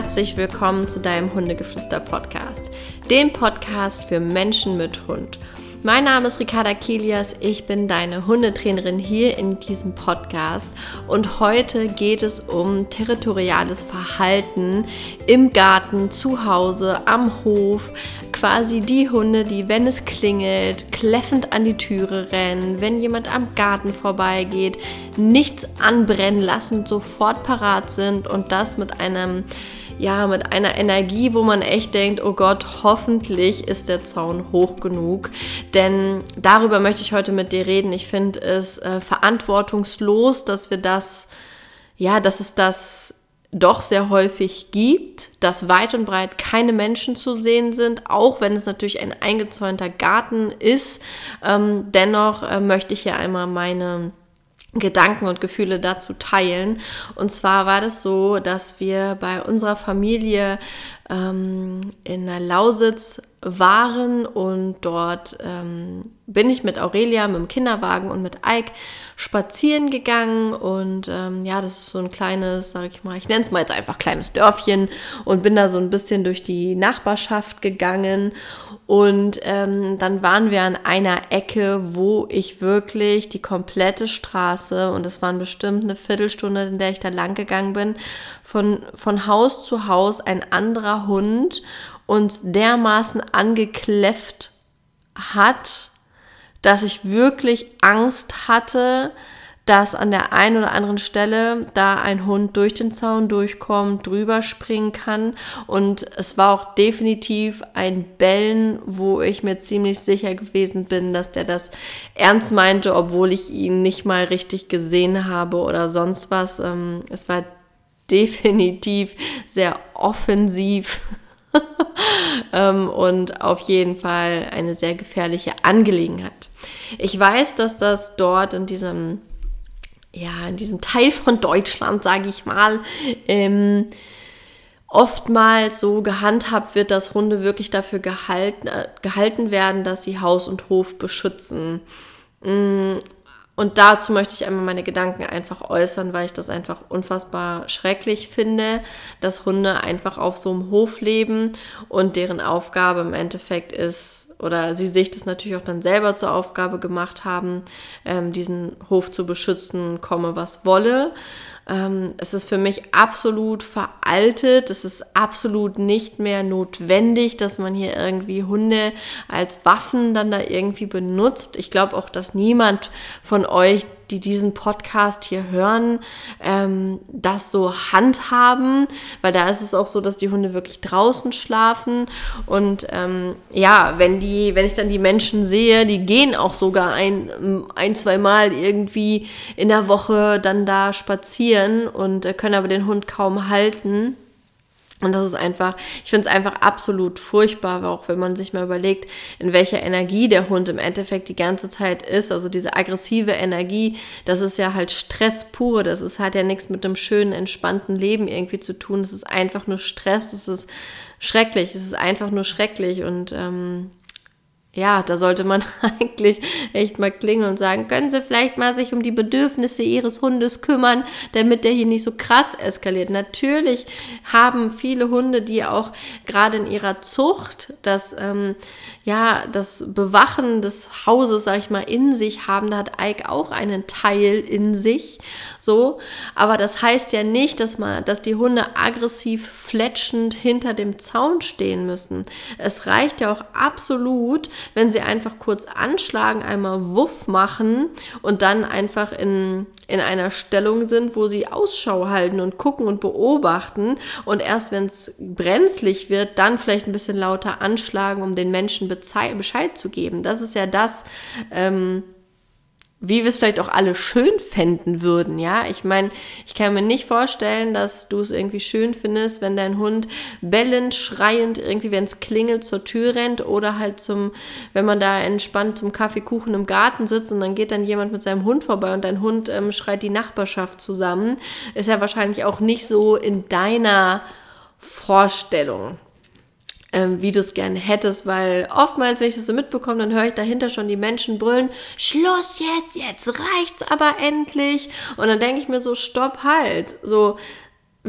herzlich willkommen zu deinem Hundegeflüster-Podcast, dem Podcast für Menschen mit Hund. Mein Name ist Ricarda Kilias, ich bin deine Hundetrainerin hier in diesem Podcast und heute geht es um territoriales Verhalten im Garten, zu Hause, am Hof. Quasi die Hunde, die, wenn es klingelt, kläffend an die Türe rennen, wenn jemand am Garten vorbeigeht, nichts anbrennen lassen, sofort parat sind und das mit einem ja, mit einer Energie, wo man echt denkt, oh Gott, hoffentlich ist der Zaun hoch genug. Denn darüber möchte ich heute mit dir reden. Ich finde es äh, verantwortungslos, dass wir das, ja, dass es das doch sehr häufig gibt, dass weit und breit keine Menschen zu sehen sind, auch wenn es natürlich ein eingezäunter Garten ist. Ähm, dennoch äh, möchte ich hier einmal meine Gedanken und Gefühle dazu teilen. Und zwar war das so, dass wir bei unserer Familie ähm, in der Lausitz waren und dort ähm, bin ich mit Aurelia, mit dem Kinderwagen und mit Ike spazieren gegangen und ähm, ja, das ist so ein kleines, sag ich mal, ich nenne es mal jetzt einfach kleines Dörfchen und bin da so ein bisschen durch die Nachbarschaft gegangen und ähm, dann waren wir an einer Ecke, wo ich wirklich die komplette Straße, und das waren bestimmt eine Viertelstunde, in der ich da lang gegangen bin, von, von Haus zu Haus ein anderer Hund uns dermaßen angekläfft hat, dass ich wirklich Angst hatte, dass an der einen oder anderen Stelle da ein Hund durch den Zaun durchkommt, drüber springen kann. Und es war auch definitiv ein Bellen, wo ich mir ziemlich sicher gewesen bin, dass der das ernst meinte, obwohl ich ihn nicht mal richtig gesehen habe oder sonst was. Ähm, es war definitiv sehr offensiv. Ähm, und auf jeden Fall eine sehr gefährliche Angelegenheit. Ich weiß, dass das dort in diesem, ja, in diesem Teil von Deutschland, sage ich mal, ähm, oftmals so gehandhabt wird, dass Hunde wirklich dafür gehalten, äh, gehalten werden, dass sie Haus und Hof beschützen. Und dazu möchte ich einmal meine Gedanken einfach äußern, weil ich das einfach unfassbar schrecklich finde, dass Hunde einfach auf so einem Hof leben und deren Aufgabe im Endeffekt ist, oder sie sich das natürlich auch dann selber zur Aufgabe gemacht haben, ähm, diesen Hof zu beschützen, komme was wolle. Ähm, es ist für mich absolut veraltet. Es ist absolut nicht mehr notwendig, dass man hier irgendwie Hunde als Waffen dann da irgendwie benutzt. Ich glaube auch, dass niemand von euch die diesen Podcast hier hören, ähm, das so handhaben, weil da ist es auch so, dass die Hunde wirklich draußen schlafen und ähm, ja, wenn die, wenn ich dann die Menschen sehe, die gehen auch sogar ein, ein, zwei Mal irgendwie in der Woche dann da spazieren und äh, können aber den Hund kaum halten. Und das ist einfach, ich finde es einfach absolut furchtbar, auch wenn man sich mal überlegt, in welcher Energie der Hund im Endeffekt die ganze Zeit ist. Also diese aggressive Energie, das ist ja halt Stress pur. Das ist, hat ja nichts mit einem schönen, entspannten Leben irgendwie zu tun. Das ist einfach nur Stress. Das ist schrecklich. Es ist einfach nur schrecklich. Und ähm, ja, da sollte man eigentlich echt mal klingeln und sagen, können Sie vielleicht mal sich um die Bedürfnisse Ihres Hundes kümmern, damit der hier nicht so krass eskaliert. Natürlich haben viele Hunde, die auch gerade in ihrer Zucht das, ähm, ja, das Bewachen des Hauses, sag ich mal, in sich haben. Da hat Ike auch einen Teil in sich, so. Aber das heißt ja nicht, dass man, dass die Hunde aggressiv fletschend hinter dem Zaun stehen müssen. Es reicht ja auch absolut, wenn sie einfach kurz anschlagen, einmal Wuff machen und dann einfach in, in einer Stellung sind, wo sie Ausschau halten und gucken und beobachten und erst wenn es brenzlig wird, dann vielleicht ein bisschen lauter anschlagen, um den Menschen Bescheid zu geben. Das ist ja das, ähm, wie wir es vielleicht auch alle schön fänden würden, ja. Ich meine, ich kann mir nicht vorstellen, dass du es irgendwie schön findest, wenn dein Hund bellend, schreiend irgendwie, wenn es klingelt, zur Tür rennt oder halt zum, wenn man da entspannt zum Kaffeekuchen im Garten sitzt und dann geht dann jemand mit seinem Hund vorbei und dein Hund ähm, schreit die Nachbarschaft zusammen, ist ja wahrscheinlich auch nicht so in deiner Vorstellung ähm, wie du es gerne hättest, weil oftmals, wenn ich das so mitbekomme, dann höre ich dahinter schon die Menschen brüllen, Schluss jetzt, jetzt reicht's aber endlich. Und dann denke ich mir so, stopp halt. So,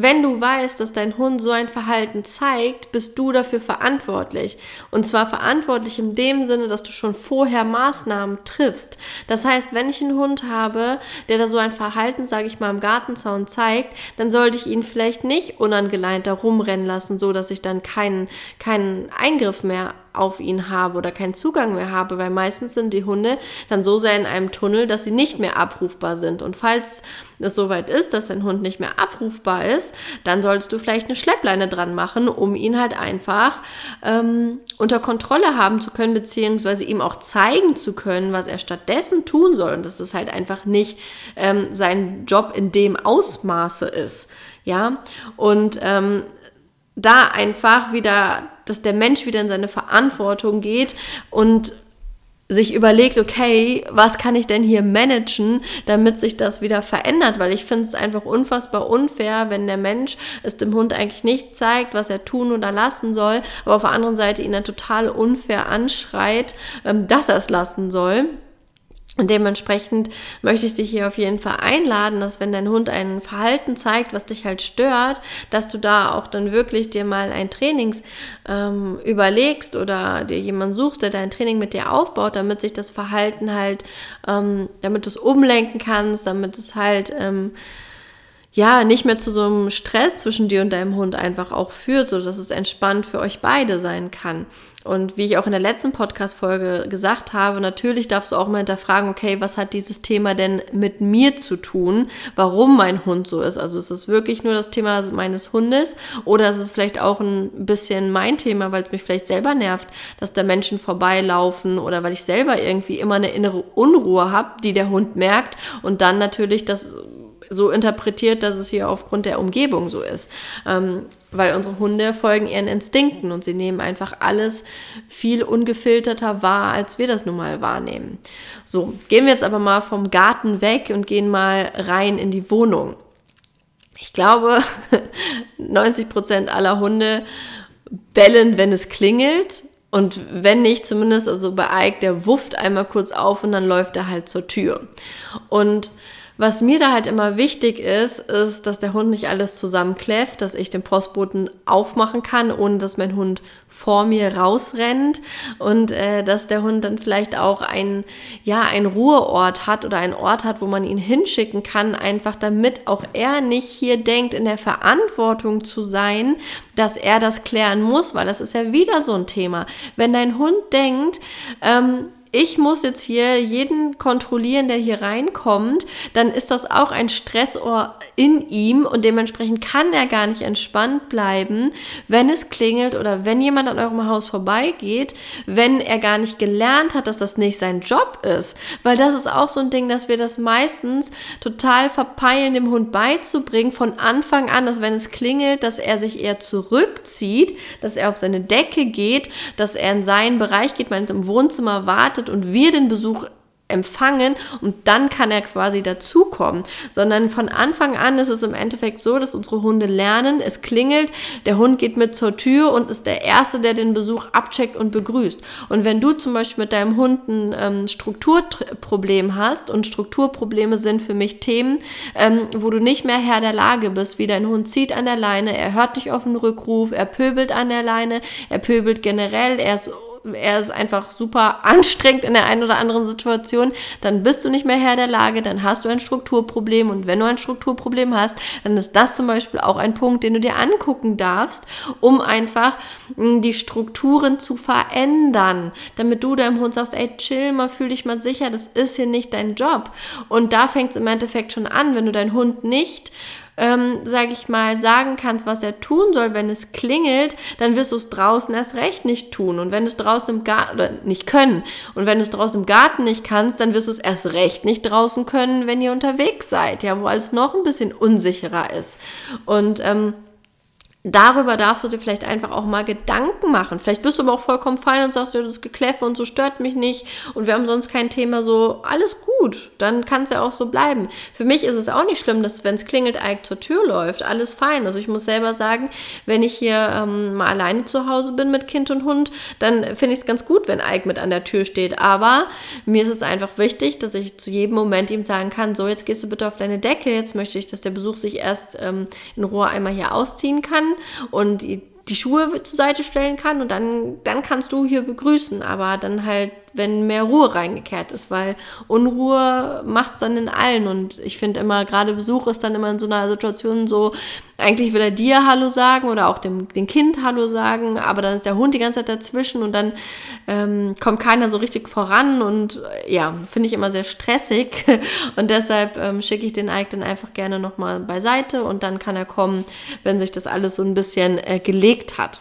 wenn du weißt, dass dein Hund so ein Verhalten zeigt, bist du dafür verantwortlich. Und zwar verantwortlich in dem Sinne, dass du schon vorher Maßnahmen triffst. Das heißt, wenn ich einen Hund habe, der da so ein Verhalten, sage ich mal, im Gartenzaun zeigt, dann sollte ich ihn vielleicht nicht unangeleint da rumrennen lassen, so dass ich dann keinen, keinen Eingriff mehr auf ihn habe oder keinen Zugang mehr habe, weil meistens sind die Hunde dann so sehr in einem Tunnel, dass sie nicht mehr abrufbar sind. Und falls es soweit ist, dass dein Hund nicht mehr abrufbar ist, dann solltest du vielleicht eine Schleppleine dran machen, um ihn halt einfach ähm, unter Kontrolle haben zu können, beziehungsweise ihm auch zeigen zu können, was er stattdessen tun soll. Und dass das halt einfach nicht ähm, sein Job in dem Ausmaße ist. Ja, und ähm, da einfach wieder, dass der Mensch wieder in seine Verantwortung geht und sich überlegt, okay, was kann ich denn hier managen, damit sich das wieder verändert, weil ich finde es einfach unfassbar unfair, wenn der Mensch es dem Hund eigentlich nicht zeigt, was er tun oder lassen soll, aber auf der anderen Seite ihn dann total unfair anschreit, ähm, dass er es lassen soll. Und dementsprechend möchte ich dich hier auf jeden Fall einladen, dass wenn dein Hund ein Verhalten zeigt, was dich halt stört, dass du da auch dann wirklich dir mal ein Trainings ähm, überlegst oder dir jemanden suchst, der dein Training mit dir aufbaut, damit sich das Verhalten halt, ähm, damit du es umlenken kannst, damit es halt ähm, ja, nicht mehr zu so einem Stress zwischen dir und deinem Hund einfach auch führt, so dass es entspannt für euch beide sein kann. Und wie ich auch in der letzten Podcast-Folge gesagt habe, natürlich darfst du auch mal hinterfragen, okay, was hat dieses Thema denn mit mir zu tun? Warum mein Hund so ist? Also ist es wirklich nur das Thema meines Hundes oder ist es vielleicht auch ein bisschen mein Thema, weil es mich vielleicht selber nervt, dass da Menschen vorbeilaufen oder weil ich selber irgendwie immer eine innere Unruhe habe, die der Hund merkt und dann natürlich das so interpretiert, dass es hier aufgrund der Umgebung so ist. Ähm, weil unsere Hunde folgen ihren Instinkten und sie nehmen einfach alles viel ungefilterter wahr, als wir das nun mal wahrnehmen. So, gehen wir jetzt aber mal vom Garten weg und gehen mal rein in die Wohnung. Ich glaube, 90 Prozent aller Hunde bellen, wenn es klingelt. Und wenn nicht, zumindest also bei Ike, der wufft einmal kurz auf und dann läuft er halt zur Tür. Und was mir da halt immer wichtig ist, ist, dass der Hund nicht alles zusammenkläfft, dass ich den Postboten aufmachen kann, ohne dass mein Hund vor mir rausrennt und äh, dass der Hund dann vielleicht auch ein ja ein Ruheort hat oder einen Ort hat, wo man ihn hinschicken kann, einfach damit auch er nicht hier denkt, in der Verantwortung zu sein, dass er das klären muss, weil das ist ja wieder so ein Thema. Wenn dein Hund denkt, ähm, ich muss jetzt hier jeden kontrollieren, der hier reinkommt, dann ist das auch ein Stressor in ihm und dementsprechend kann er gar nicht entspannt bleiben, wenn es klingelt oder wenn jemand an eurem Haus vorbeigeht, wenn er gar nicht gelernt hat, dass das nicht sein Job ist. Weil das ist auch so ein Ding, dass wir das meistens total verpeilen, dem Hund beizubringen von Anfang an, dass wenn es klingelt, dass er sich eher zurückzieht, dass er auf seine Decke geht, dass er in seinen Bereich geht, man im Wohnzimmer wartet, erwartet und wir den Besuch empfangen und dann kann er quasi dazukommen, sondern von Anfang an ist es im Endeffekt so, dass unsere Hunde lernen, es klingelt, der Hund geht mit zur Tür und ist der Erste, der den Besuch abcheckt und begrüßt. Und wenn du zum Beispiel mit deinem Hund ein ähm, Strukturproblem hast und Strukturprobleme sind für mich Themen, ähm, wo du nicht mehr Herr der Lage bist, wie dein Hund zieht an der Leine, er hört dich auf den Rückruf, er pöbelt an der Leine, er pöbelt generell, er ist er ist einfach super anstrengend in der einen oder anderen Situation, dann bist du nicht mehr Herr der Lage, dann hast du ein Strukturproblem und wenn du ein Strukturproblem hast, dann ist das zum Beispiel auch ein Punkt, den du dir angucken darfst, um einfach hm, die Strukturen zu verändern, damit du deinem Hund sagst, ey, chill mal, fühl dich mal sicher, das ist hier nicht dein Job. Und da fängt es im Endeffekt schon an, wenn du deinen Hund nicht ähm, sage ich mal, sagen kannst, was er tun soll, wenn es klingelt, dann wirst du es draußen erst recht nicht tun. Und wenn du es draußen im Garten, nicht können, und wenn du es draußen im Garten nicht kannst, dann wirst du es erst recht nicht draußen können, wenn ihr unterwegs seid, ja, wo alles noch ein bisschen unsicherer ist. Und ähm, darüber darfst du dir vielleicht einfach auch mal Gedanken machen. Vielleicht bist du aber auch vollkommen fein und sagst, ja, das Gekläffe und so stört mich nicht und wir haben sonst kein Thema, so alles gut, dann kann es ja auch so bleiben. Für mich ist es auch nicht schlimm, dass wenn es klingelt, Ike zur Tür läuft, alles fein. Also ich muss selber sagen, wenn ich hier ähm, mal alleine zu Hause bin mit Kind und Hund, dann finde ich es ganz gut, wenn Ike mit an der Tür steht. Aber mir ist es einfach wichtig, dass ich zu jedem Moment ihm sagen kann, so jetzt gehst du bitte auf deine Decke, jetzt möchte ich, dass der Besuch sich erst ähm, in Ruhe einmal hier ausziehen kann und die, die Schuhe zur Seite stellen kann und dann, dann kannst du hier begrüßen, aber dann halt wenn mehr Ruhe reingekehrt ist, weil Unruhe macht es dann in allen. Und ich finde immer, gerade Besuch ist dann immer in so einer Situation so, eigentlich will er dir Hallo sagen oder auch dem, dem Kind Hallo sagen, aber dann ist der Hund die ganze Zeit dazwischen und dann ähm, kommt keiner so richtig voran und äh, ja, finde ich immer sehr stressig. Und deshalb ähm, schicke ich den Ike dann einfach gerne nochmal beiseite und dann kann er kommen, wenn sich das alles so ein bisschen äh, gelegt hat.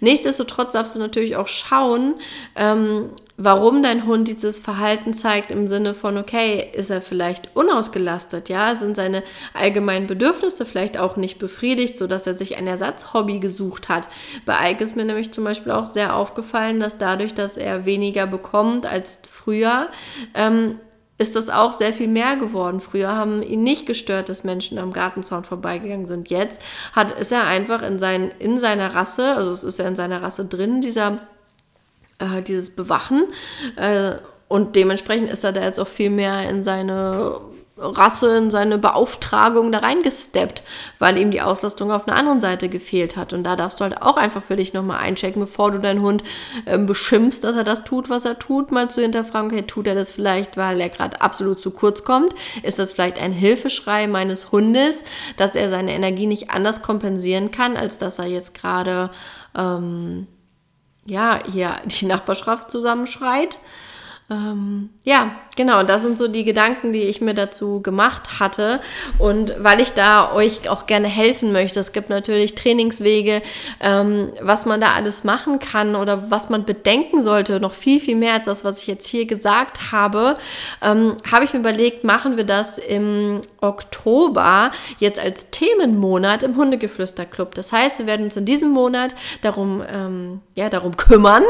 Nichtsdestotrotz darfst du natürlich auch schauen, ähm, warum dein Hund dieses Verhalten zeigt im Sinne von, okay, ist er vielleicht unausgelastet, ja, sind seine allgemeinen Bedürfnisse vielleicht auch nicht befriedigt, sodass er sich ein Ersatzhobby gesucht hat. Bei Ike ist mir nämlich zum Beispiel auch sehr aufgefallen, dass dadurch, dass er weniger bekommt als früher, ähm, ist das auch sehr viel mehr geworden. Früher haben ihn nicht gestört, dass Menschen am Gartenzaun vorbeigegangen sind. Jetzt hat, ist er einfach in, sein, in seiner Rasse, also es ist ja in seiner Rasse drin, dieser äh, dieses Bewachen. Äh, und dementsprechend ist er da jetzt auch viel mehr in seine Rasse, in seine Beauftragung da reingesteppt, weil ihm die Auslastung auf einer anderen Seite gefehlt hat. Und da darfst du halt auch einfach für dich nochmal einchecken, bevor du deinen Hund äh, beschimpfst, dass er das tut, was er tut, mal zu hinterfragen, okay, tut er das vielleicht, weil er gerade absolut zu kurz kommt? Ist das vielleicht ein Hilfeschrei meines Hundes, dass er seine Energie nicht anders kompensieren kann, als dass er jetzt gerade ähm, ja, hier die Nachbarschaft zusammenschreit. Ähm, ja, genau, das sind so die Gedanken, die ich mir dazu gemacht hatte. Und weil ich da euch auch gerne helfen möchte, es gibt natürlich Trainingswege, ähm, was man da alles machen kann oder was man bedenken sollte, noch viel, viel mehr als das, was ich jetzt hier gesagt habe, ähm, habe ich mir überlegt, machen wir das im Oktober jetzt als Themenmonat im Hundegeflüster-Club. Das heißt, wir werden uns in diesem Monat darum, ähm, ja, darum kümmern,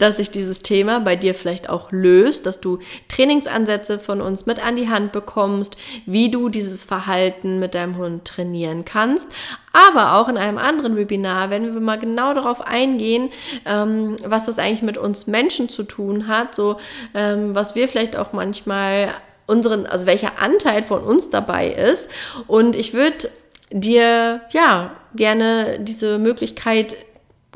dass sich dieses Thema bei dir vielleicht auch löst löst, dass du Trainingsansätze von uns mit an die Hand bekommst, wie du dieses Verhalten mit deinem Hund trainieren kannst. Aber auch in einem anderen Webinar werden wir mal genau darauf eingehen, ähm, was das eigentlich mit uns Menschen zu tun hat, so ähm, was wir vielleicht auch manchmal unseren, also welcher Anteil von uns dabei ist. Und ich würde dir ja gerne diese Möglichkeit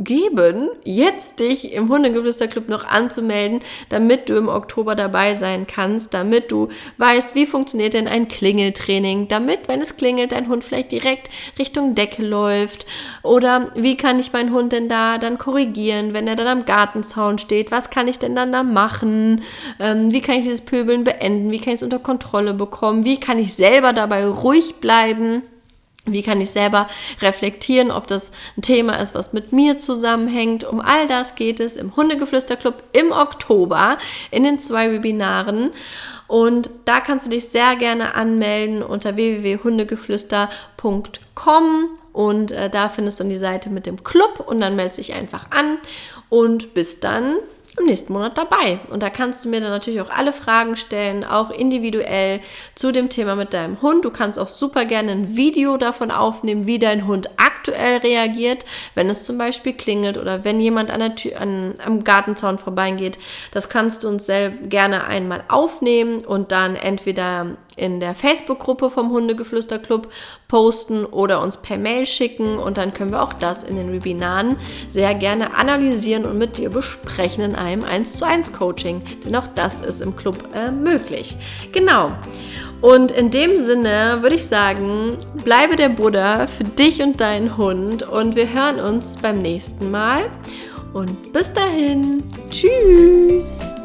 geben, jetzt dich im Hundegeflüsterclub noch anzumelden, damit du im Oktober dabei sein kannst, damit du weißt, wie funktioniert denn ein Klingeltraining, damit, wenn es klingelt, dein Hund vielleicht direkt Richtung Decke läuft. Oder wie kann ich meinen Hund denn da dann korrigieren, wenn er dann am Gartenzaun steht, was kann ich denn dann da machen, ähm, wie kann ich dieses Pöbeln beenden, wie kann ich es unter Kontrolle bekommen, wie kann ich selber dabei ruhig bleiben, wie kann ich selber reflektieren, ob das ein Thema ist, was mit mir zusammenhängt? Um all das geht es im Hundegeflüsterclub im Oktober in den zwei Webinaren. Und da kannst du dich sehr gerne anmelden unter www.hundegeflüster.com und äh, da findest du die Seite mit dem Club und dann meldest dich einfach an. Und bis dann im nächsten Monat dabei. Und da kannst du mir dann natürlich auch alle Fragen stellen, auch individuell zu dem Thema mit deinem Hund. Du kannst auch super gerne ein Video davon aufnehmen, wie dein Hund aktuell reagiert, wenn es zum Beispiel klingelt oder wenn jemand an der Tür, an, am Gartenzaun vorbeigeht. Das kannst du uns sehr gerne einmal aufnehmen und dann entweder in der Facebook-Gruppe vom Hundegeflüster-Club posten oder uns per Mail schicken und dann können wir auch das in den Webinaren sehr gerne analysieren und mit dir besprechen in einem 1 zu 1 Coaching, denn auch das ist im Club äh, möglich. Genau. Und in dem Sinne würde ich sagen, bleibe der Buddha für dich und deinen Hund und wir hören uns beim nächsten Mal. Und bis dahin, tschüss!